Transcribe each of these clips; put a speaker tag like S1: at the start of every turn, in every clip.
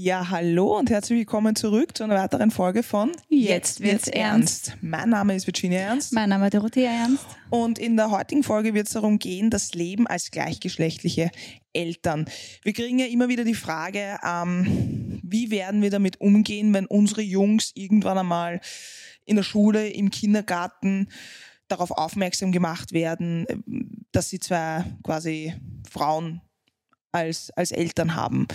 S1: Ja, hallo und herzlich willkommen zurück zu einer weiteren Folge von
S2: Jetzt wird's ernst.
S1: Mein Name ist Virginia Ernst
S2: Mein Name ist Dorothea Ernst.
S1: und in der heutigen Folge wird es darum gehen, das Leben als gleichgeschlechtliche Eltern. Wir kriegen ja immer wieder die Frage, ähm, wie werden wir damit umgehen, wenn unsere Jungs irgendwann einmal in der Schule, im Kindergarten darauf aufmerksam gemacht werden, dass sie zwei quasi Frauen als, als Eltern haben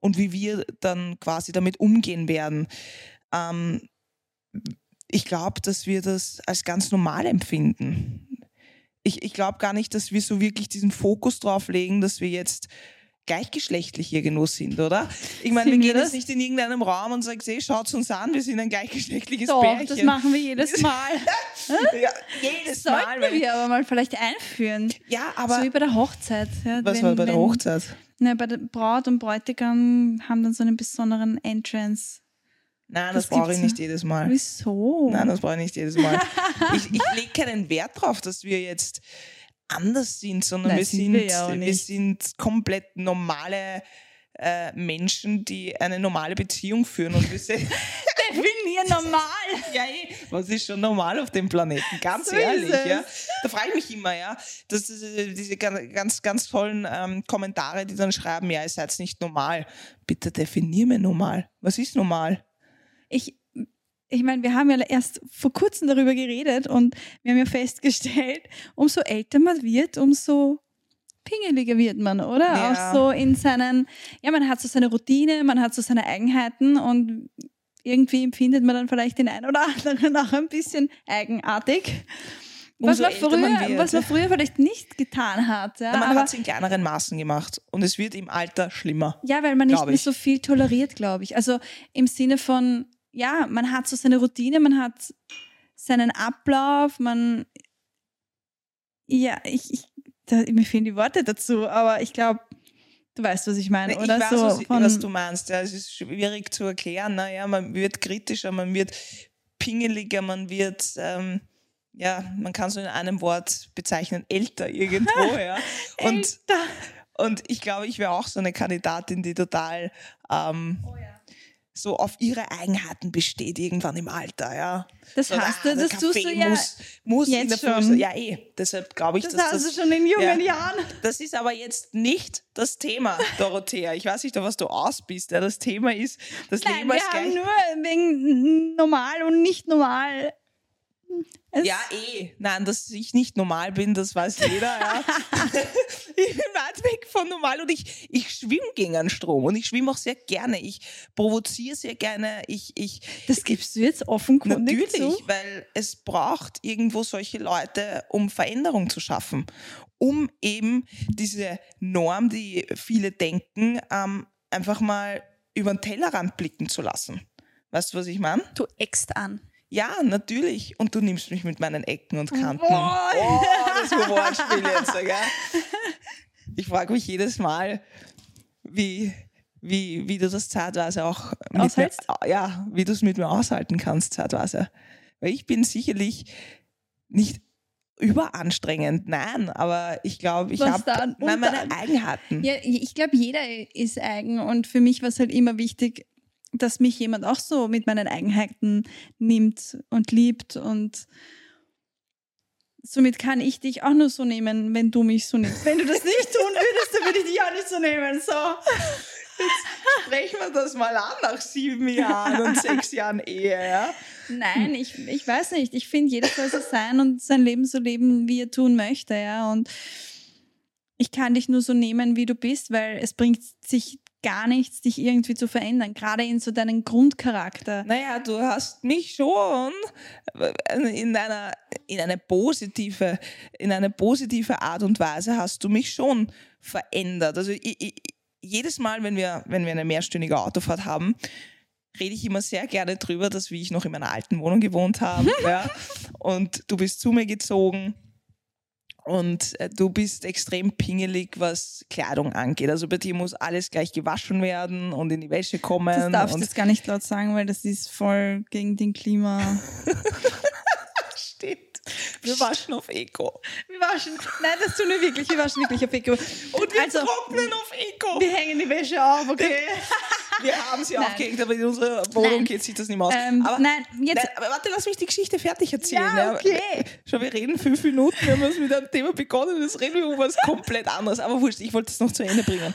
S1: und wie wir dann quasi damit umgehen werden. Ähm, ich glaube, dass wir das als ganz normal empfinden. Ich, ich glaube gar nicht, dass wir so wirklich diesen Fokus drauf legen, dass wir jetzt gleichgeschlechtlich irgendwo sind, oder? Ich meine, wir gehen jetzt
S2: das?
S1: nicht in irgendeinem Raum und sagen, seh, schaut uns an, wir sind ein gleichgeschlechtliches
S2: Doch,
S1: Pärchen.
S2: das machen wir jedes Mal.
S1: ja, jedes Mal.
S2: Sollten wir aber mal vielleicht einführen.
S1: Ja, aber
S2: so wie bei der Hochzeit. Ja,
S1: was
S2: wenn-
S1: war bei der Hochzeit?
S2: Ne, bei der Braut und Bräutigam haben dann so einen besonderen Entrance.
S1: Nein, das,
S2: Das
S1: brauche ich nicht jedes Mal.
S2: Wieso?
S1: Nein, das brauche ich nicht jedes Mal. ich ich lege keinen Wert darauf, dass wir jetzt anders sind, sondern
S2: Nein,
S1: wir,
S2: sind wir ja
S1: wir sind komplett normale äh, Menschen, die eine normale Beziehung führen. Und wir sind,
S2: Definier normal.
S1: ja, eh, was ist schon normal auf dem Planeten? Ganz
S2: So
S1: ehrlich, ja. Da frage ich mich immer, ja, dass diese, diese gan- ganz, ganz tollen ähm, Kommentare, die dann schreiben, ja, ihr seid nicht normal. Bitte definier mir normal. Was ist normal?
S2: Ich, ich meine, wir haben ja erst vor kurzem darüber geredet und wir haben ja festgestellt, umso älter man wird, umso pingeliger wird man, oder?
S1: Ja.
S2: Auch so in seinen, ja, man hat so seine Routine, man hat so seine Eigenheiten und irgendwie empfindet man dann vielleicht den einen oder anderen auch ein bisschen eigenartig. Was man,
S1: man
S2: früher,
S1: wird,
S2: was man früher vielleicht nicht getan hat. Ja,
S1: man hat es in kleineren Maßen gemacht und es wird im Alter schlimmer.
S2: ja weil man nicht mehr so viel toleriert, glaube ich. Also im Sinne von, ja, man hat so seine Routine, man hat seinen Ablauf, man, ja, ich, ich da, mir fehlen die Worte dazu, aber ich glaube, du weißt, was ich meine,
S1: Ich
S2: oder
S1: weiß,
S2: so.
S1: was,
S2: von,
S1: was du meinst. Ja, es ist schwierig zu erklären. Naja, man wird kritischer, man wird pingeliger, man wird, ähm, ja, man kann so in einem Wort bezeichnen, älter irgendwo. ja. Und,
S2: Älter.
S1: und ich glaube, ich wäre auch so eine Kandidatin, die total ähm,
S2: Oh
S1: so auf ihre Eigenheiten besteht irgendwann im Alter. Ja.
S2: Das
S1: So,
S2: hast
S1: ah,
S2: du,
S1: der
S2: das tust du ja.
S1: muss, muss in
S2: jetzt schon.
S1: Ja, eh. Deshalb glaube ich,
S2: Das
S1: dass
S2: hast
S1: das
S2: du schon in jungen
S1: ja.
S2: Jahren.
S1: das ist aber jetzt nicht das Thema, Dorothea. Ich weiß nicht, auf was du aus bist. Ja, das Thema ist das
S2: Nein,
S1: Leben
S2: wir
S1: als
S2: haben
S1: gleich.
S2: nur wegen normal und nicht normal. Es-
S1: Ja, eh. Nein, dass ich nicht normal bin, das weiß jeder. Ja. ich bin weit weg von normal und ich, ich schwimme gegen einen Strom und ich schwimme auch sehr gerne. Ich provoziere sehr gerne. Ich, ich,
S2: Das gibst du jetzt offenkundig
S1: Natürlich,
S2: zu.
S1: weil es braucht irgendwo solche Leute, um Veränderung zu schaffen, um eben diese Norm, die viele denken, ähm, einfach mal über den Tellerrand blicken zu lassen. Weißt du, was ich meine?
S2: Du eckst an.
S1: Ja, natürlich. Und du nimmst mich mit meinen Ecken und Kanten.
S2: Boah.
S1: Oh, das war Wortspiel jetzt, gell? Ich frage mich jedes Mal, wie, wie, wie du das zeitweise auch mit mir, ja, wie du es mit mir aushalten kannst zeitweise. Weil ich bin sicherlich nicht überanstrengend, nein, aber ich glaube, ich habe meine? Eigenheiten.
S2: Ja, ich glaube, jeder ist eigen und für mich war es halt immer wichtig, dass mich jemand auch so mit meinen Eigenheiten nimmt und liebt und somit kann ich dich auch nur so nehmen, wenn du mich so nimmst. Wenn du das nicht tun würdest, dann würde ich dich auch nicht so nehmen. So.
S1: Sprechen wir das mal an nach sieben Jahren und sechs Jahren Ehe, ja?
S2: Nein, ich, ich weiß nicht. Ich finde, jeder soll so sein und sein Leben so leben, wie er tun möchte, ja. Und ich kann dich nur so nehmen, wie du bist, weil es bringt sich gar nichts, dich irgendwie zu verändern, gerade in so deinen Grundcharakter.
S1: Naja, du hast mich schon in einer in eine positive in eine positive Art und Weise hast du mich schon verändert. Also ich, ich, jedes Mal, wenn wir wenn wir eine mehrstündige Autofahrt haben, rede ich immer sehr gerne drüber, dass wie ich noch in meiner alten Wohnung gewohnt habe, ja, und du bist zu mir gezogen. Und äh, du bist extrem pingelig, was Kleidung angeht. Also bei dir muss alles gleich gewaschen werden und in die Wäsche kommen.
S2: Das darfst du jetzt gar nicht laut sagen, weil das ist voll gegen den Klima.
S1: Stimmt. Wir waschen auf Eco.
S2: Wir waschen. Nein, das tun wir wirklich. Wir waschen wirklich auf Eco.
S1: Und wir
S2: Also-
S1: trocknen auf Eco.
S2: Wir hängen die Wäsche auf, okay?
S1: Wir haben sie
S2: Nein.
S1: aufgehängt, aber in unserer Wohnung geht sich das nicht mehr aus.
S2: Ähm,
S1: aber,
S2: nein, jetzt.
S1: nein, aber warte, lass mich die Geschichte fertig erzählen.
S2: Ja, okay.
S1: Schau, wir reden fünf Minuten, wir haben jetzt mit einem Thema begonnen und jetzt reden wir über was komplett anderes. Aber wurscht, ich wollte es noch zu Ende bringen.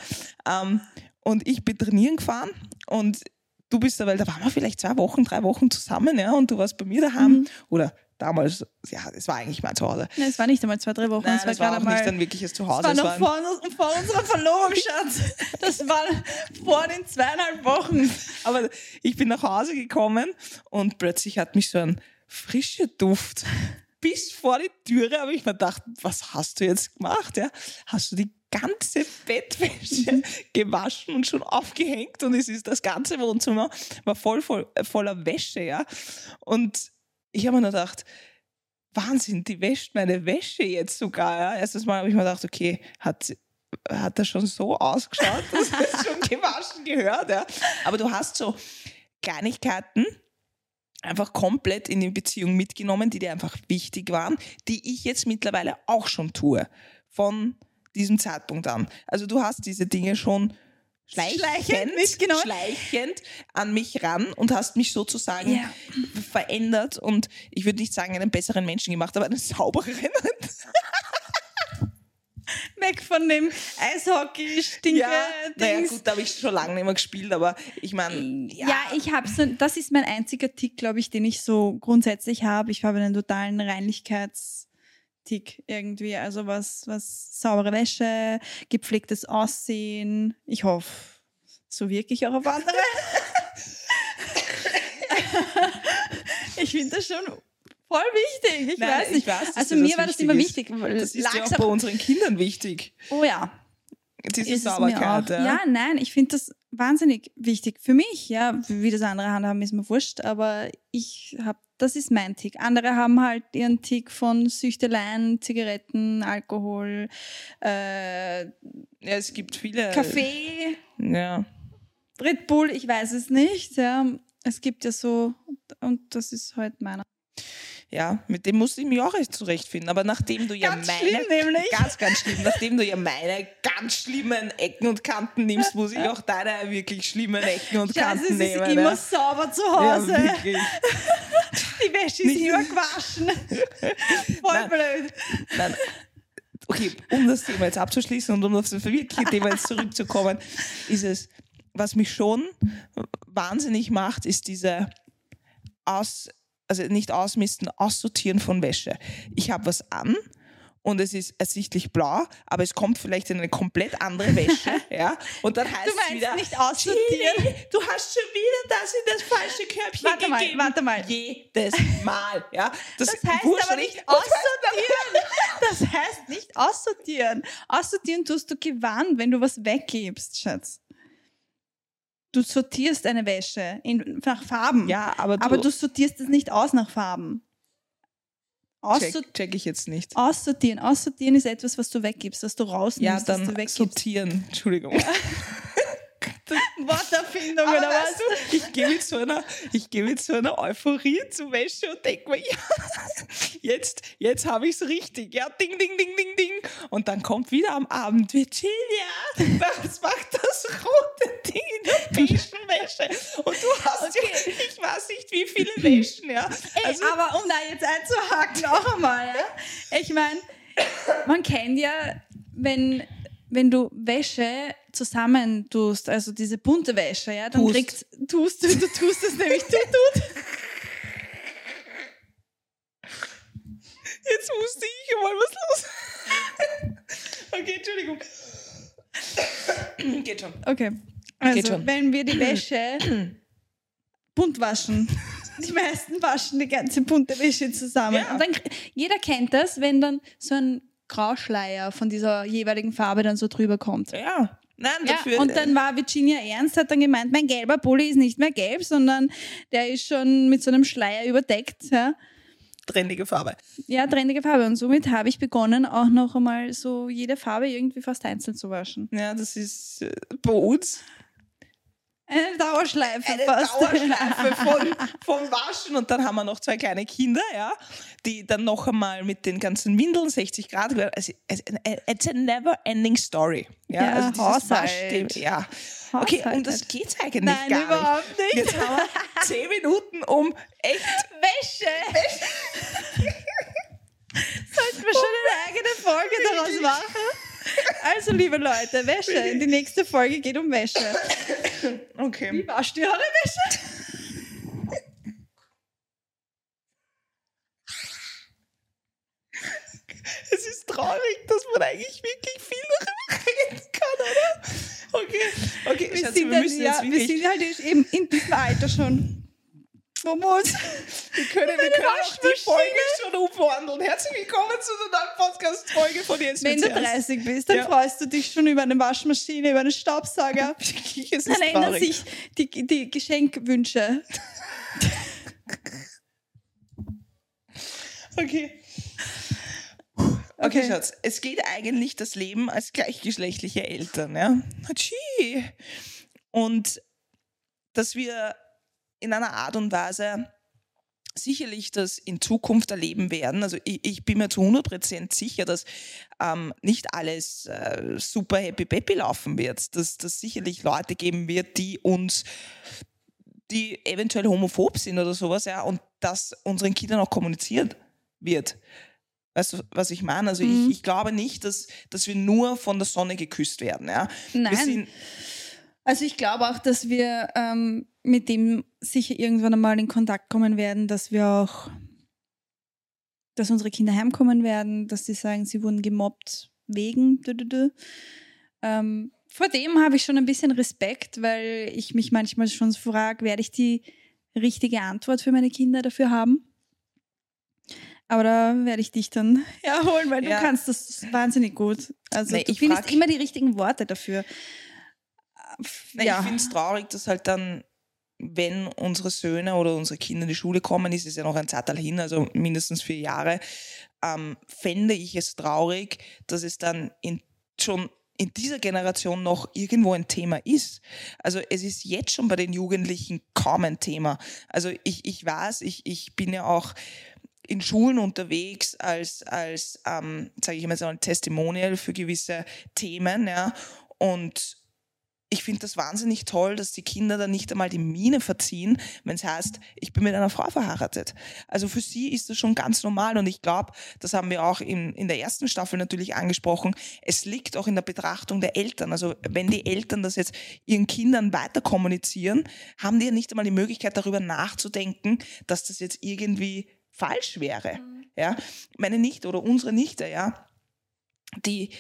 S1: Ähm, und ich bin trainieren gefahren und du bist da, weil da waren wir vielleicht zwei Wochen, drei Wochen zusammen, ja, und du warst bei mir daheim.
S2: Mhm.
S1: Oder damals, ja, es war eigentlich mein Zuhause.
S2: Nein, es war nicht einmal zwei, drei Wochen.
S1: Nein,
S2: es war
S1: das war auch nicht
S2: mal.
S1: dann wirkliches Zuhause.
S2: war
S1: es
S2: noch
S1: war ein-
S2: vor, vor unserer Verlobung, Schatz. Das war vor den zweieinhalb Wochen.
S1: Aber ich bin nach Hause gekommen und plötzlich hat mich so ein frischer Duft bis vor die Türe, habe ich mir gedacht, was hast du jetzt gemacht? Ja? Hast du die ganze Bettwäsche gewaschen und schon aufgehängt und es ist das ganze Wohnzimmer war voll, voll äh, voller Wäsche, ja. Und ich habe mir nur gedacht, Wahnsinn, die wäscht meine Wäsche jetzt sogar. Ja? Erstes Mal habe ich mir gedacht, okay, hat, hat das schon so ausgeschaut, dass es schon gewaschen gehört. Ja? Aber du hast so Kleinigkeiten einfach komplett in die Beziehung mitgenommen, die dir einfach wichtig waren, die ich jetzt mittlerweile auch schon tue. Von diesem Zeitpunkt an. Also du hast diese Dinge schon schleichend,
S2: Schleichend mitgenommen.
S1: schleichend an mich ran und hast mich sozusagen
S2: Ja.
S1: verändert und ich würde nicht sagen einen besseren Menschen gemacht, aber einen saubereren.
S2: Weg von dem Eishockey-Stinke-Dings.
S1: Ja, naja, gut, da habe ich schon lange nicht mehr gespielt, aber ich meine,
S2: Ja, ich habe so, das ist mein einziger Tick, glaube ich, den ich so grundsätzlich habe. Ich habe einen totalen Reinlichkeitstick irgendwie. Also was, was saubere Wäsche, gepflegtes Aussehen. Ich hoffe, so wirke ich auch auf andere. ich finde das schon voll wichtig. Ich
S1: Nein,
S2: weiß
S1: ich
S2: nicht.
S1: weiß, dass
S2: also mir
S1: das
S2: war das immer
S1: ist.
S2: wichtig.
S1: das ist ja auch bei unseren Kindern wichtig.
S2: Oh ja.
S1: Diese Sauberkeit.
S2: auch.
S1: Ja.
S2: Ja, nein, ich finde das wahnsinnig wichtig. Für mich, ja, wie das andere handhaben, ist mir wurscht, aber ich habe, das ist mein Tick. Andere haben halt ihren Tick von Süchteleien, Zigaretten, Alkohol, äh,
S1: ja, es gibt viele.
S2: Kaffee,
S1: Ja.
S2: Red Bull, ich weiß es nicht. Ja. Es gibt ja so, und das ist halt meiner.
S1: Ja, mit dem musste ich mich auch erst zurechtfinden. Aber nachdem du ja
S2: Ganz
S1: meine.
S2: schlimm.
S1: Ganz, ganz schlimm. Nachdem du ja meine ganz schlimmen Ecken und Kanten nimmst, muss ich auch deine wirklich schlimmen Ecken und
S2: Scheiße,
S1: Kanten
S2: es ist
S1: nehmen.
S2: immer
S1: ja.
S2: sauber zu
S1: ja,
S2: Hause.
S1: wirklich.
S2: Die Wäsche ist
S1: Nicht-
S2: immer gewaschen. Voll
S1: Nein.
S2: blöd.
S1: Nein. Okay, um das Thema jetzt abzuschließen und um auf das wirkliche Thema jetzt zurückzukommen, ist es, was mich schon wahnsinnig macht, ist diese Aus, also nicht ausmisten, aussortieren von Wäsche. Ich habe was an und es ist ersichtlich blau, aber es kommt vielleicht in eine komplett andere Wäsche, ja, und dann heißt
S2: Du
S1: es wieder,
S2: nicht aussortieren?
S1: Chili, du hast schon wieder das in das falsche Körbchen
S2: Warte mal,
S1: gegeben.
S2: warte mal.
S1: Jedes Mal, ja.
S2: Das heißt
S1: wurscht
S2: aber
S1: nicht,
S2: aussortieren. Das heißt nicht aussortieren. Aussortieren tust du gewandt, wenn du was weggibst, Schatz. Du sortierst eine Wäsche in, nach Farben.
S1: Ja, aber du,
S2: aber du sortierst es nicht aus nach Farben.
S1: Check, check ich jetzt nicht.
S2: aussortieren. Aussortieren ist etwas, was du weggibst, was du rausnimmst,
S1: Ja,
S2: was du
S1: dann
S2: weggibst.
S1: sortieren. Entschuldigung.
S2: Worterfindung
S1: Aber
S2: oder was?
S1: du, ich gehe mit, so einer, ich geh mit so einer Euphorie zur Wäsche und denke mir, ja, jetzt, jetzt habe ich es richtig. Ja, ding, ding, ding, ding, ding. Und dann kommt wieder am Abend Virginia, was macht das rote Ding in der Wäsche? Und du hast ja, ich weiß nicht, wie viele Wäschen, ja.
S2: Ey,
S1: Also,
S2: aber um da jetzt einzuhaken, noch einmal, ja? Ich meine, man kennt ja, wenn, wenn du Wäsche zusammentust, also diese bunte Wäsche, ja, dann
S1: Tust.
S2: kriegst tust du, du tust es nämlich tut, tut.
S1: jetzt musste ich mal was los. okay, Entschuldigung. Geht schon.
S2: Okay. Also,
S1: Geht schon.
S2: wenn wir die Wäsche bunt waschen, die meisten waschen die ganze bunte Wäsche zusammen.
S1: Ja.
S2: Und dann, jeder kennt das, wenn dann so ein Grauschleier von dieser jeweiligen Farbe dann so drüber kommt.
S1: Ja. Nein,
S2: Ja,
S1: dafür.
S2: und dann war Virginia Ernst, hat dann gemeint, mein gelber Pulli ist nicht mehr gelb, sondern der ist schon mit so einem Schleier überdeckt. Ja,
S1: trendige Farbe.
S2: ja trendige Farbe. Und somit habe ich begonnen, auch noch einmal so jede Farbe irgendwie fast einzeln zu waschen.
S1: Ja, das ist äh, bei uns.
S2: Eine Dauerschleife
S1: eine
S2: fast.
S1: Dauerschleife von, vom Waschen und dann haben wir noch zwei kleine Kinder, ja, die dann noch einmal mit den ganzen Windeln 60 Grad, also, it's a never ending story. Ja,
S2: Ja,
S1: also
S2: Haushalt.
S1: Ja. Okay, um das
S2: Haushalt.
S1: geht's eigentlich
S2: Nein,
S1: gar
S2: überhaupt nicht.
S1: Jetzt haben wir zehn Minuten um echt
S2: Wäsche. Sollten wir schon eine eigene Folge daraus machen? Also, liebe Leute, Wäsche. Die nächste Folge geht um Wäsche.
S1: Okay.
S2: Wie wascht ihr eure Wäsche?
S1: Es ist traurig, dass man eigentlich wirklich viel darüber reden kann, oder? Okay, okay,
S2: Wir,
S1: Schatz,
S2: sind,
S1: wir
S2: halt,
S1: müssen
S2: ja,
S1: jetzt
S2: wir sind halt eben in diesem Alter schon. Wo muss?
S1: Wir können, wir können auch die Folge schon umwandeln. Herzlich willkommen zu der neuen Podcast-Folge von jetzt
S2: Wenn du
S1: wird's ernst.
S2: 30 bist, dann
S1: Ja.
S2: freust du dich schon über eine Waschmaschine, über einen Staubsauger.
S1: Es
S2: Dann ändern
S1: traurig.
S2: sich die, die Geschenkwünsche.
S1: Okay. Okay,
S2: Okay.
S1: Schatz, es geht eigentlich das Leben als gleichgeschlechtliche Eltern, ja? Und dass wir in einer Art und Weise sicherlich das in Zukunft erleben werden. Also ich, ich bin mir zu 100% sicher, dass ähm, nicht alles äh, super happy peppy laufen wird. Dass das sicherlich Leute geben wird, die uns die eventuell homophob sind oder sowas, ja, und das unseren Kindern auch kommuniziert wird. Weißt du, was ich meine? Also
S2: Mhm.
S1: ich, ich glaube nicht, dass, dass wir nur von der Sonne geküsst werden. Ja?
S2: Nein. Also ich glaube auch, dass wir ähm, mit dem sicher irgendwann einmal in Kontakt kommen werden, dass wir auch, dass unsere Kinder heimkommen werden, dass sie sagen, sie wurden gemobbt wegen. Ähm, vor dem habe ich schon ein bisschen Respekt, weil ich mich manchmal schon frage, werde ich die richtige Antwort für meine Kinder dafür haben? Aber da werde ich dich dann herholen, weil
S1: Ja.
S2: du kannst das wahnsinnig gut. Also
S1: Nee,
S2: du
S1: ich
S2: findest immer die richtigen Worte dafür.
S1: Nein, Ich finde es traurig, dass halt dann, wenn unsere Söhne oder unsere Kinder in die Schule kommen, ist es ja noch ein Zeitalter hin, also mindestens vier Jahre, ähm, fände ich es traurig, dass es dann in, schon in dieser Generation noch irgendwo ein Thema ist. Also es ist jetzt schon bei den Jugendlichen kaum ein Thema. Also ich, ich weiß, ich, ich bin ja auch in Schulen unterwegs als, als ähm, sage ich mal so ein Testimonial für gewisse Themen, ja. Und ich finde das wahnsinnig toll, dass die Kinder dann nicht einmal die Miene verziehen, wenn es heißt, ich bin mit einer Frau verheiratet. Also für sie ist das schon ganz normal und ich glaube, das haben wir auch in, in der ersten Staffel natürlich angesprochen, es liegt auch in der Betrachtung der Eltern. Also wenn die Eltern das jetzt ihren Kindern weiter kommunizieren, haben die ja nicht einmal die Möglichkeit darüber nachzudenken, dass das jetzt irgendwie falsch wäre. Ja, meine Nichte oder unsere Nichte, ja, die,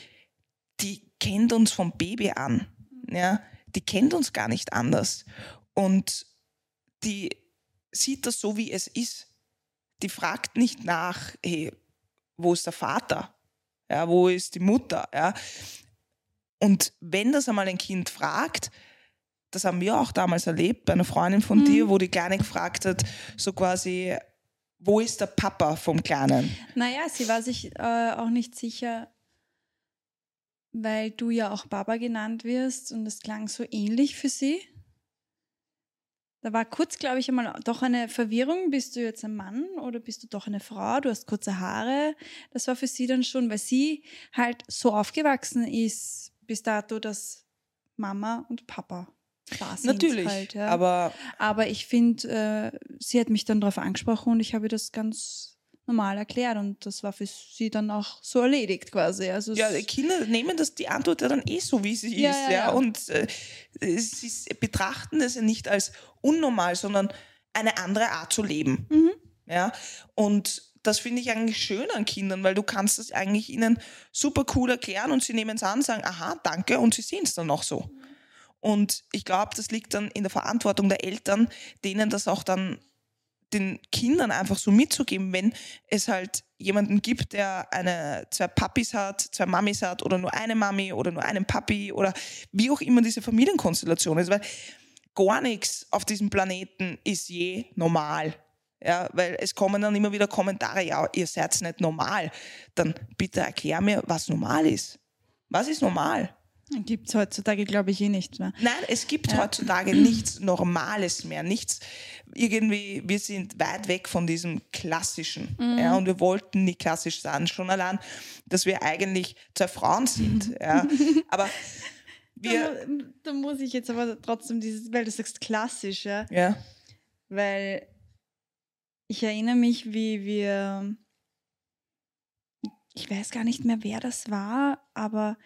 S1: die kennt uns vom Baby an ja, die kennt uns gar nicht anders. Und die sieht das so, wie es ist. Die fragt nicht nach, hey, wo ist der Vater? Ja, wo ist die Mutter? Ja. Und wenn das einmal ein Kind fragt, das haben wir auch damals erlebt bei einer Freundin von
S2: Mhm.
S1: dir, wo die Kleine gefragt hat, so quasi, wo ist der Papa vom Kleinen?
S2: Naja, sie war sich äh, auch nicht sicher, weil du ja auch Baba genannt wirst und es klang so ähnlich für sie. Da war kurz, glaube ich, einmal doch eine Verwirrung. Bist du jetzt ein Mann oder bist du doch eine Frau? Du hast kurze Haare. Das war für sie dann schon, weil sie halt so aufgewachsen ist bis dato, dass Mama und Papa da sind.
S1: Natürlich,
S2: Halt, ja.
S1: aber
S2: Aber ich finde, äh, sie hat mich dann darauf angesprochen und ich habe das ganz normal erklärt und das war für sie dann auch so erledigt quasi. Also
S1: Ja,
S2: es-
S1: die Kinder nehmen das, die Antwort ja dann eh so, wie sie
S2: Ja,
S1: ist.
S2: ja,
S1: Ja. Und äh, sie betrachten das ja nicht als unnormal, sondern eine andere Art zu leben.
S2: Mhm.
S1: Ja, und das finde ich eigentlich schön an Kindern, weil du kannst es eigentlich ihnen super cool erklären und sie nehmen es an, sagen, aha, danke, und sie sehen es dann auch so. Und ich glaube, das liegt dann in der Verantwortung der Eltern, denen das auch dann den Kindern einfach so mitzugeben, wenn es halt jemanden gibt, der eine, zwei Papis hat, zwei Mamis hat oder nur eine Mami oder nur einen Papi oder wie auch immer diese Familienkonstellation ist, weil gar nichts auf diesem Planeten ist je normal. Ja, weil es kommen dann immer wieder Kommentare, ja, ihr seid nicht normal. Dann bitte erklär mir, was normal ist. Was ist normal?
S2: Gibt es heutzutage, glaube ich, eh nicht mehr.
S1: Nein, es gibt ja. heutzutage nichts Normales mehr, nichts irgendwie, wir sind weit weg von diesem Klassischen. Mhm. Ja, und wir wollten nicht klassisch sein, schon allein, dass wir eigentlich zwei Frauen sind. Ja. Aber wir.
S2: Da, da, muss ich jetzt aber trotzdem dieses, weil du sagst klassisch, ja.
S1: Ja.
S2: Weil ich erinnere mich, wie wir. Ich weiß gar nicht mehr, wer das war, aber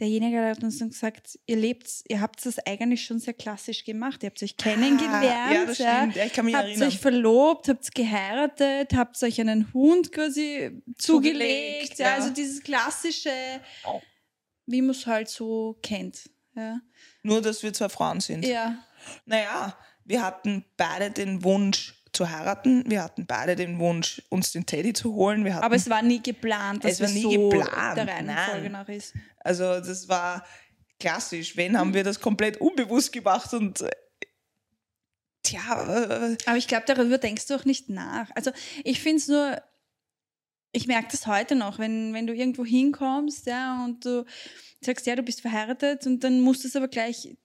S2: derjenige hat uns dann gesagt, ihr lebt, ihr habt es eigentlich schon sehr klassisch gemacht. Ihr habt euch kennengelernt, ah, ja, das stimmt. Ja, ich kann mich habt erinnern. euch verlobt, habt geheiratet, habt euch einen Hund quasi zugelegt. zugelegt ja. Also dieses klassische, wie man es halt so kennt. Ja.
S1: Nur, dass wir zwei Frauen sind.
S2: Ja.
S1: Naja, wir hatten beide den Wunsch, zu heiraten. Wir hatten beide den Wunsch, uns den Teddy zu holen. Wir hatten,
S2: Aber es war nie geplant, dass es war nie so geplant. der Reihenfolge nach ist.
S1: Also das war klassisch. Wenn haben wir das komplett unbewusst gemacht und äh, tja.
S2: Äh, Aber ich glaube, darüber denkst du auch nicht nach. Also ich finde es nur, ich merke das heute noch, wenn, wenn du irgendwo hinkommst ja, und du sagst, ja, du bist verheiratet und dann musst du es aber gleich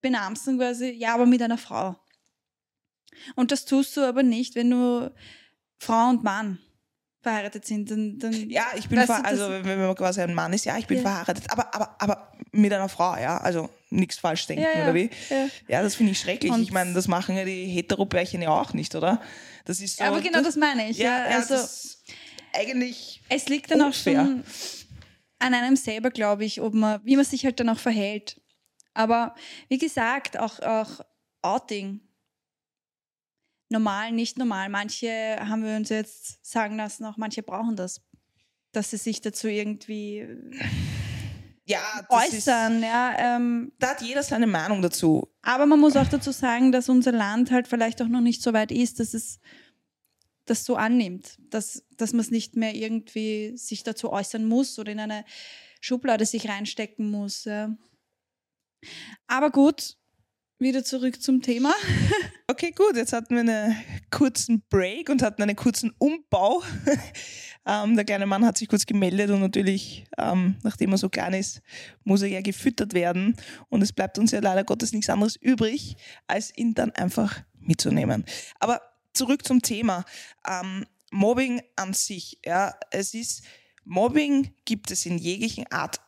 S2: benamsen quasi, ja, aber mit einer Frau. Und das tust du aber nicht, wenn du Frau und Mann verheiratet sind. Dann, dann
S1: ja, ich bin ver also wenn man quasi ein Mann ist, ja, ich bin ja. verheiratet, aber, aber, aber mit einer Frau, ja, also nichts falsch denken, ja, ja. oder wie? Ja, ja das finde ich schrecklich. Und ich meine, das machen ja die Heteropärchen ja auch nicht, oder? Das ist so,
S2: aber genau das, das meine ich. Ja, also
S1: eigentlich.
S2: Es liegt dann unfair. auch schon an einem selber, glaube ich, ob man, wie man sich halt dann auch verhält. Aber wie gesagt, auch, auch Outing normal, nicht normal. Manche haben wir uns jetzt sagen lassen, auch manche brauchen das, dass sie sich dazu irgendwie
S1: ja,
S2: äußern. Ist, ja, ähm,
S1: da hat jeder seine Meinung dazu.
S2: Aber man muss auch dazu sagen, dass unser Land halt vielleicht auch noch nicht so weit ist, dass es das so annimmt, dass, dass man es nicht mehr irgendwie sich dazu äußern muss oder in eine Schublade sich reinstecken muss. Ja. Aber gut, wieder zurück zum Thema.
S1: Okay, gut. Jetzt hatten wir einen kurzen Break und hatten einen kurzen Umbau. ähm, der kleine Mann hat sich kurz gemeldet und natürlich, ähm, nachdem er so klein ist, muss er ja gefüttert werden. Und es bleibt uns ja leider Gottes nichts anderes übrig, als ihn dann einfach mitzunehmen. Aber zurück zum Thema. Ähm, Mobbing an sich. Ja, es ist Mobbing gibt es in jeglichen Art,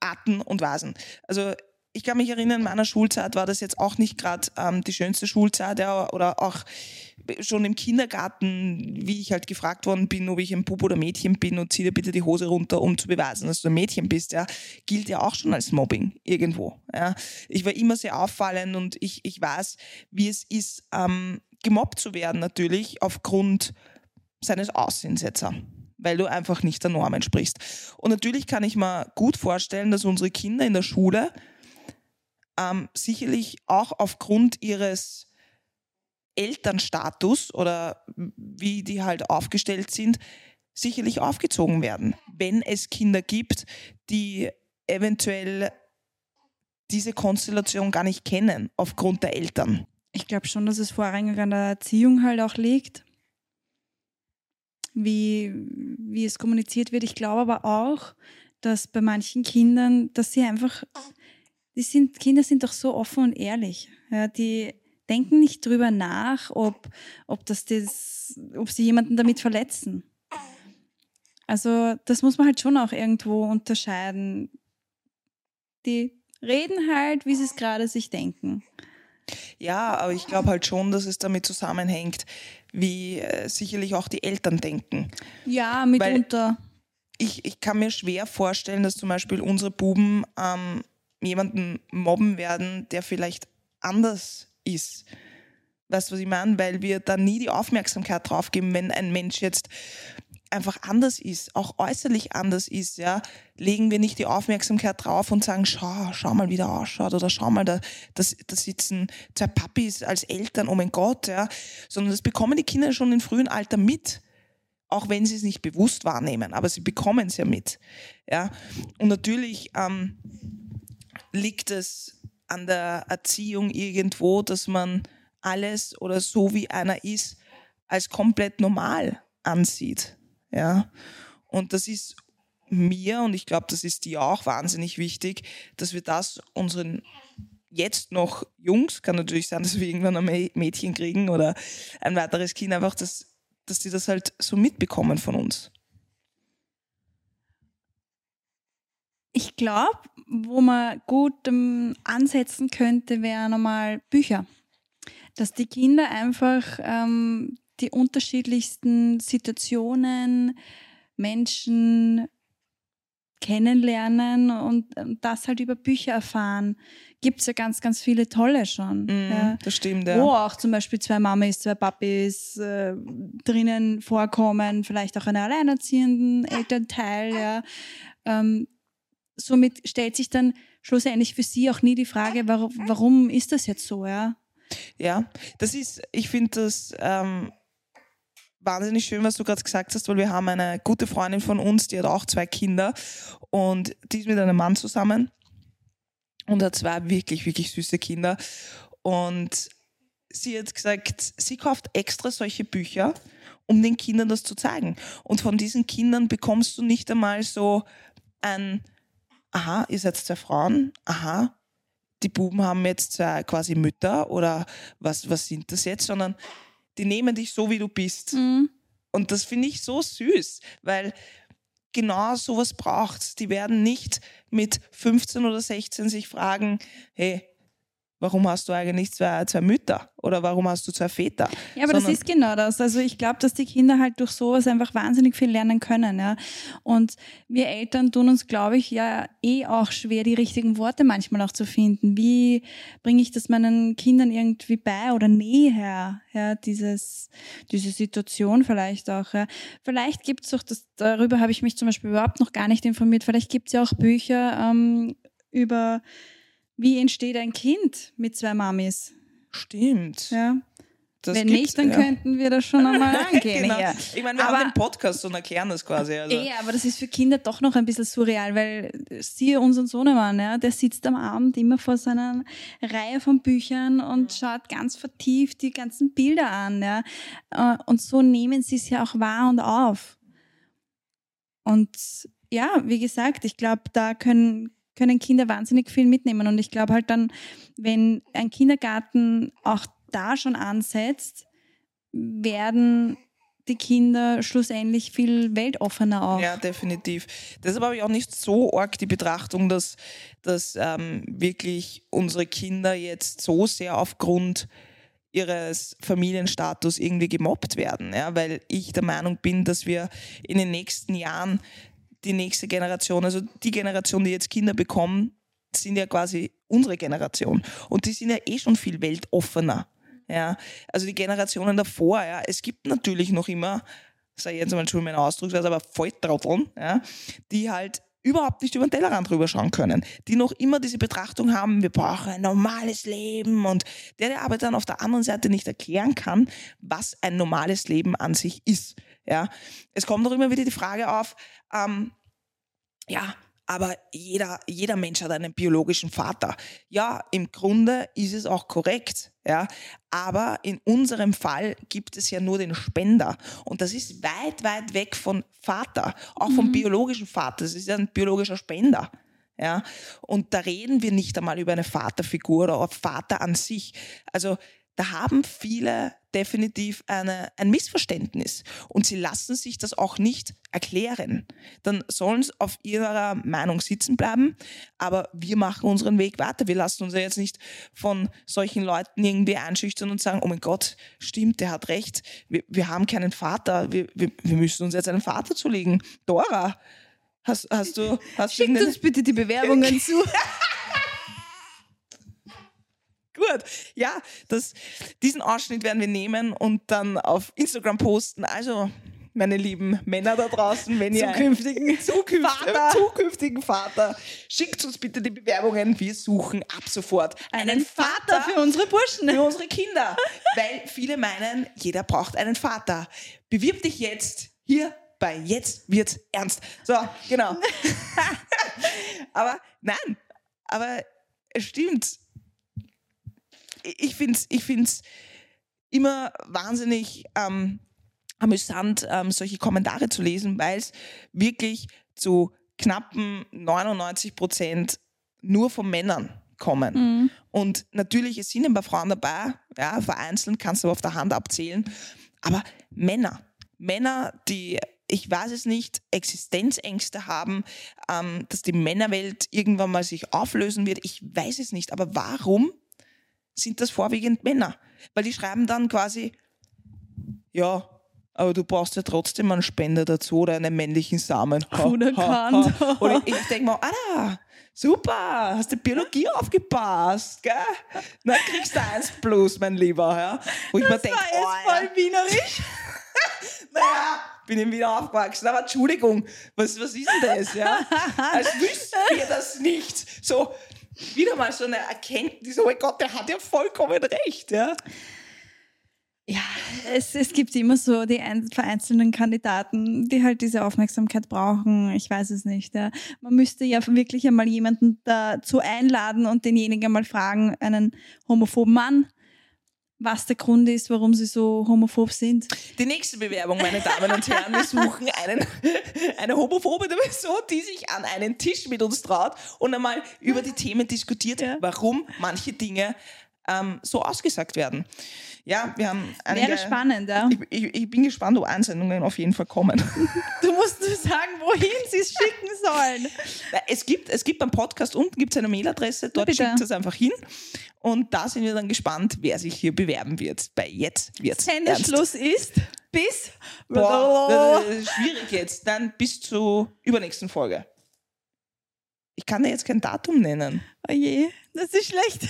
S1: Arten und Weisen. Also ich kann mich erinnern, in meiner Schulzeit war das jetzt auch nicht gerade ähm, die schönste Schulzeit ja, oder auch schon im Kindergarten, wie ich halt gefragt worden bin, ob ich ein Bub oder Mädchen bin und zieh dir bitte die Hose runter, um zu beweisen, dass du ein Mädchen bist, ja, gilt ja auch schon als Mobbing irgendwo. Ja. Ich war immer sehr auffallend und ich, ich weiß, wie es ist, ähm, gemobbt zu werden natürlich aufgrund seines Aussehens jetzt weil du einfach nicht der Norm entsprichst. Und natürlich kann ich mir gut vorstellen, dass unsere Kinder in der Schule ähm, sicherlich auch aufgrund ihres Elternstatus oder wie die halt aufgestellt sind, sicherlich aufgezogen werden, wenn es Kinder gibt, die eventuell diese Konstellation gar nicht kennen aufgrund der Eltern.
S2: Ich glaube schon, dass es vorrangig an der Erziehung halt auch liegt, wie, wie es kommuniziert wird. Ich glaube aber auch, dass bei manchen Kindern, dass sie einfach die sind, Kinder sind doch so offen und ehrlich. Ja, die denken nicht drüber nach, ob, ob, das das, ob sie jemanden damit verletzen. Also das muss man halt schon auch irgendwo unterscheiden. Die reden halt, wie sie es gerade sich denken.
S1: Ja, aber ich glaube halt schon, dass es damit zusammenhängt, wie äh, sicherlich auch die Eltern denken.
S2: Ja, mitunter.
S1: Weil ich, ich kann mir schwer vorstellen, dass zum Beispiel unsere Buben ähm, jemanden mobben werden, der vielleicht anders ist. Weißt du, was ich meine? Weil wir da nie die Aufmerksamkeit drauf geben, wenn ein Mensch jetzt einfach anders ist, auch äußerlich anders ist, ja, legen wir nicht die Aufmerksamkeit drauf und sagen, schau, schau mal, wie der ausschaut oder schau mal, da, da, da sitzen zwei Papis als Eltern, oh mein Gott, ja, sondern das bekommen die Kinder schon im frühen Alter mit, auch wenn sie es nicht bewusst wahrnehmen, aber sie bekommen es ja mit, ja, und natürlich ähm, liegt es an der Erziehung irgendwo, dass man alles oder so wie einer ist, als komplett normal ansieht. Ja. Und das ist mir und ich glaube, das ist dir auch wahnsinnig wichtig, dass wir das unseren jetzt noch Jungs, kann natürlich sein, dass wir irgendwann ein Mädchen kriegen oder ein weiteres Kind, einfach, dass, dass die das halt so mitbekommen von uns.
S2: Ich glaube, wo man gut ähm, ansetzen könnte, wären nochmal Bücher. Dass die Kinder einfach ähm, die unterschiedlichsten Situationen, Menschen kennenlernen und, und das halt über Bücher erfahren. Gibt es ja ganz, ganz viele tolle schon.
S1: Mm,
S2: ja.
S1: Das stimmt, ja.
S2: Wo auch zum Beispiel zwei Mamis, zwei Papis äh, drinnen vorkommen, vielleicht auch einen alleinerziehenden Elternteil. Ja. Ähm, somit stellt sich dann schlussendlich für sie auch nie die Frage, warum, warum ist das jetzt so, ja?
S1: Ja, das ist, ich finde das ähm, wahnsinnig schön, was du gerade gesagt hast, weil wir haben eine gute Freundin von uns, die hat auch zwei Kinder und die ist mit einem Mann zusammen und hat zwei wirklich, wirklich süße Kinder. Und sie hat gesagt, sie kauft extra solche Bücher, um den Kindern das zu zeigen. Und von diesen Kindern bekommst du nicht einmal so ein, aha, ihr seid zwei Frauen, aha, die Buben haben jetzt zwei quasi Mütter oder was, was sind das jetzt, sondern die nehmen dich so, wie du bist.
S2: Mhm.
S1: Und das finde ich so süß, weil genau sowas braucht Die werden nicht mit 15 oder 16 sich fragen, hey, warum hast du eigentlich zwei, zwei Mütter oder warum hast du zwei Väter?
S2: Ja, aber Sondern das ist genau das. Also ich glaube, dass die Kinder halt durch sowas einfach wahnsinnig viel lernen können. Ja. Und wir Eltern tun uns, glaube ich, ja eh auch schwer, die richtigen Worte manchmal auch zu finden. Wie bringe ich das meinen Kindern irgendwie bei oder näher, ja, dieses, diese Situation vielleicht auch. Ja. Vielleicht gibt es auch, das, darüber habe ich mich zum Beispiel überhaupt noch gar nicht informiert, vielleicht gibt es ja auch Bücher ähm, über wie entsteht ein Kind mit zwei Mamis?
S1: Stimmt.
S2: Ja. Das Wenn nicht, dann ja. könnten wir das schon einmal angehen. genau. Hier.
S1: Ich meine, wir aber, haben den Podcast und erklären das quasi. Also.
S2: Ja, aber das ist für Kinder doch noch ein bisschen surreal, weil siehe unseren Sohnemann, ja, der sitzt am Abend immer vor seiner Reihe von Büchern und schaut ganz vertieft die ganzen Bilder an. Ja. Äh, und so nehmen sie es ja auch wahr und auf. Und ja, wie gesagt, ich glaube, da können können Kinder wahnsinnig viel mitnehmen. Und ich glaube halt dann, wenn ein Kindergarten auch da schon ansetzt, werden die Kinder schlussendlich viel weltoffener auch.
S1: Ja, definitiv. Deshalb habe ich auch nicht so arg die Betrachtung, dass, dass ähm, wirklich unsere Kinder jetzt so sehr aufgrund ihres Familienstatus irgendwie gemobbt werden, ja, weil ich der Meinung bin, dass wir in den nächsten Jahren die nächste Generation, also die Generation, die jetzt Kinder bekommen, sind ja quasi unsere Generation. Und die sind ja eh schon viel weltoffener. Ja, also die Generationen davor, ja, es gibt natürlich noch immer, sei jetzt mal schon mein Ausdrucksweise, aber Volltrotteln, ja, die halt überhaupt nicht über den Tellerrand drüber schauen können, die noch immer diese Betrachtung haben, wir brauchen ein normales Leben und der, der aber dann auf der anderen Seite nicht erklären kann, was ein normales Leben an sich ist. Ja, es kommt auch immer wieder die Frage auf, ähm, ja, aber jeder, jeder Mensch hat einen biologischen Vater. Ja, im Grunde ist es auch korrekt, ja. Aber in unserem Fall gibt es ja nur den Spender. Und das ist weit, weit weg von Vater, auch vom mhm. biologischen Vater. Das ist ja ein biologischer Spender. Ja, und da reden wir nicht einmal über eine Vaterfigur oder Vater an sich. Also da haben viele definitiv eine, ein Missverständnis und sie lassen sich das auch nicht erklären. Dann sollen sie auf ihrer Meinung sitzen bleiben, aber wir machen unseren Weg weiter. Wir lassen uns ja jetzt nicht von solchen Leuten irgendwie einschüchtern und sagen, oh mein Gott, stimmt, der hat recht, wir, wir haben keinen Vater, wir, wir, wir müssen uns jetzt einen Vater zulegen. Dora, hast, hast du... Hast
S2: Schickt uns bitte die Bewerbungen zu.
S1: Gut, ja, das, diesen Ausschnitt werden wir nehmen und dann auf Instagram posten. Also, meine lieben Männer da draußen, wenn ihr
S2: zukünftigen,
S1: zukünftigen, Vater. zukünftigen Vater, schickt uns bitte die Bewerbungen. Wir suchen ab sofort
S2: einen, einen Vater, Vater, für unsere Burschen,
S1: für unsere Kinder, weil viele meinen, jeder braucht einen Vater. Bewirb dich jetzt hier bei Jetzt wird's ernst. So, genau. aber nein, aber es stimmt ich finde es ich find's immer wahnsinnig ähm, amüsant, ähm, solche Kommentare zu lesen, weil es wirklich zu knappen 99 Prozent nur von Männern kommen.
S2: Mhm.
S1: Und natürlich, es sind ein paar Frauen dabei, ja, vereinzelt kannst du auf der Hand abzählen, aber Männer, Männer, die, ich weiß es nicht, Existenzängste haben, ähm, dass die Männerwelt irgendwann mal sich auflösen wird, ich weiß es nicht, aber warum sind das vorwiegend Männer? Weil die schreiben dann quasi, ja, aber du brauchst ja trotzdem einen Spender dazu oder einen männlichen Samen. Ha, ha. Und ich, ich denke mir, Alter, super, hast du Biologie aufgepasst, gell? Na, kriegst du eins plus, mein Lieber, ja? Wo ich mir
S2: Das
S1: denke,
S2: war
S1: oh,
S2: jetzt voll wienerisch.
S1: naja, bin in Wien aufgewachsen, aber Entschuldigung, was, was ist denn das, ja? Als wüssten wir das nicht. So, wieder mal so eine Erkenntnis, oh mein Gott, der hat ja vollkommen recht, ja?
S2: Ja, es, es gibt immer so die ein, vereinzelten Kandidaten, die halt diese Aufmerksamkeit brauchen. Ich weiß es nicht. Ja. Man müsste ja wirklich einmal jemanden dazu einladen und denjenigen einmal fragen, einen homophoben Mann, was der Grund ist, warum sie so homophob sind.
S1: Die nächste Bewerbung, meine Damen und Herren, wir suchen einen, eine homophobe Person, die sich an einen Tisch mit uns traut und einmal über die Themen diskutiert,
S2: Ja.
S1: warum manche Dinge ähm, so ausgesagt werden. Ja, wir haben einige,
S2: Wäre spannend, ja.
S1: Ich, ich, ich bin gespannt, ob Einsendungen auf jeden Fall kommen.
S2: Du musst nur sagen, wohin sie es schicken sollen.
S1: Es gibt, es gibt beim Podcast unten gibt's eine Mailadresse, dort
S2: bitte.
S1: schickt es einfach hin. Und da sind wir dann gespannt, wer sich hier bewerben wird. Bei jetzt ernst.
S2: Sendeschluss ist bis.
S1: Boah, das ist schwierig jetzt. Dann bis zur übernächsten Folge. Ich kann dir jetzt kein Datum nennen.
S2: Oh je, das ist schlecht.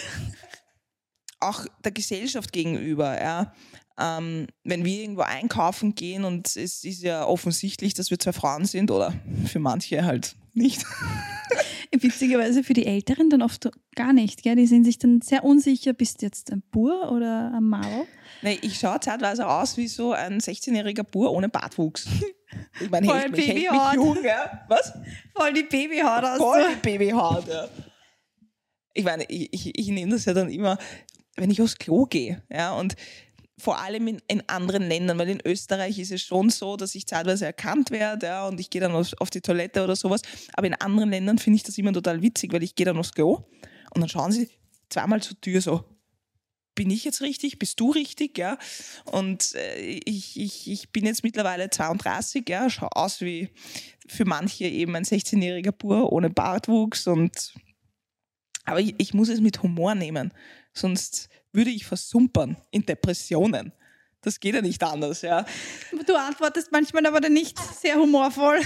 S1: Auch der Gesellschaft gegenüber, ja. Ähm, wenn wir irgendwo einkaufen gehen und es ist ja offensichtlich, dass wir zwei Frauen sind oder für manche halt nicht.
S2: Witzigerweise für die Älteren dann oft gar nicht. Gell? Die sind sich dann sehr unsicher, bist du jetzt ein Bur oder ein Mau?
S1: Nee, ich schaue zeitweise aus wie so ein 16-jähriger Bur ohne Bartwuchs. Ich meine,
S2: Voll
S1: hält mich, hält mich jung, ja. Was?
S2: Voll die Babyhaut aus.
S1: Voll die Babyhaut, ja. Ich meine, ich, ich, ich nehme das ja dann immer, wenn ich aufs Klo gehe, ja, und vor allem in, in anderen Ländern, weil in Österreich ist es schon so, dass ich zeitweise erkannt werde, ja, und ich gehe dann auf, auf die Toilette oder sowas, aber in anderen Ländern finde ich das immer total witzig, weil ich gehe dann aufs Klo und dann schauen sie zweimal zur Tür so, bin ich jetzt richtig? Bist du richtig? Ja. Und äh, ich, ich, ich bin jetzt mittlerweile 32, ja, schau aus wie für manche eben ein 16-jähriger Bur ohne Bartwuchs und aber ich, ich muss es mit Humor nehmen, sonst würde ich versumpern in Depressionen. Das geht ja nicht anders, ja.
S2: Du antwortest manchmal aber dann nicht sehr humorvoll.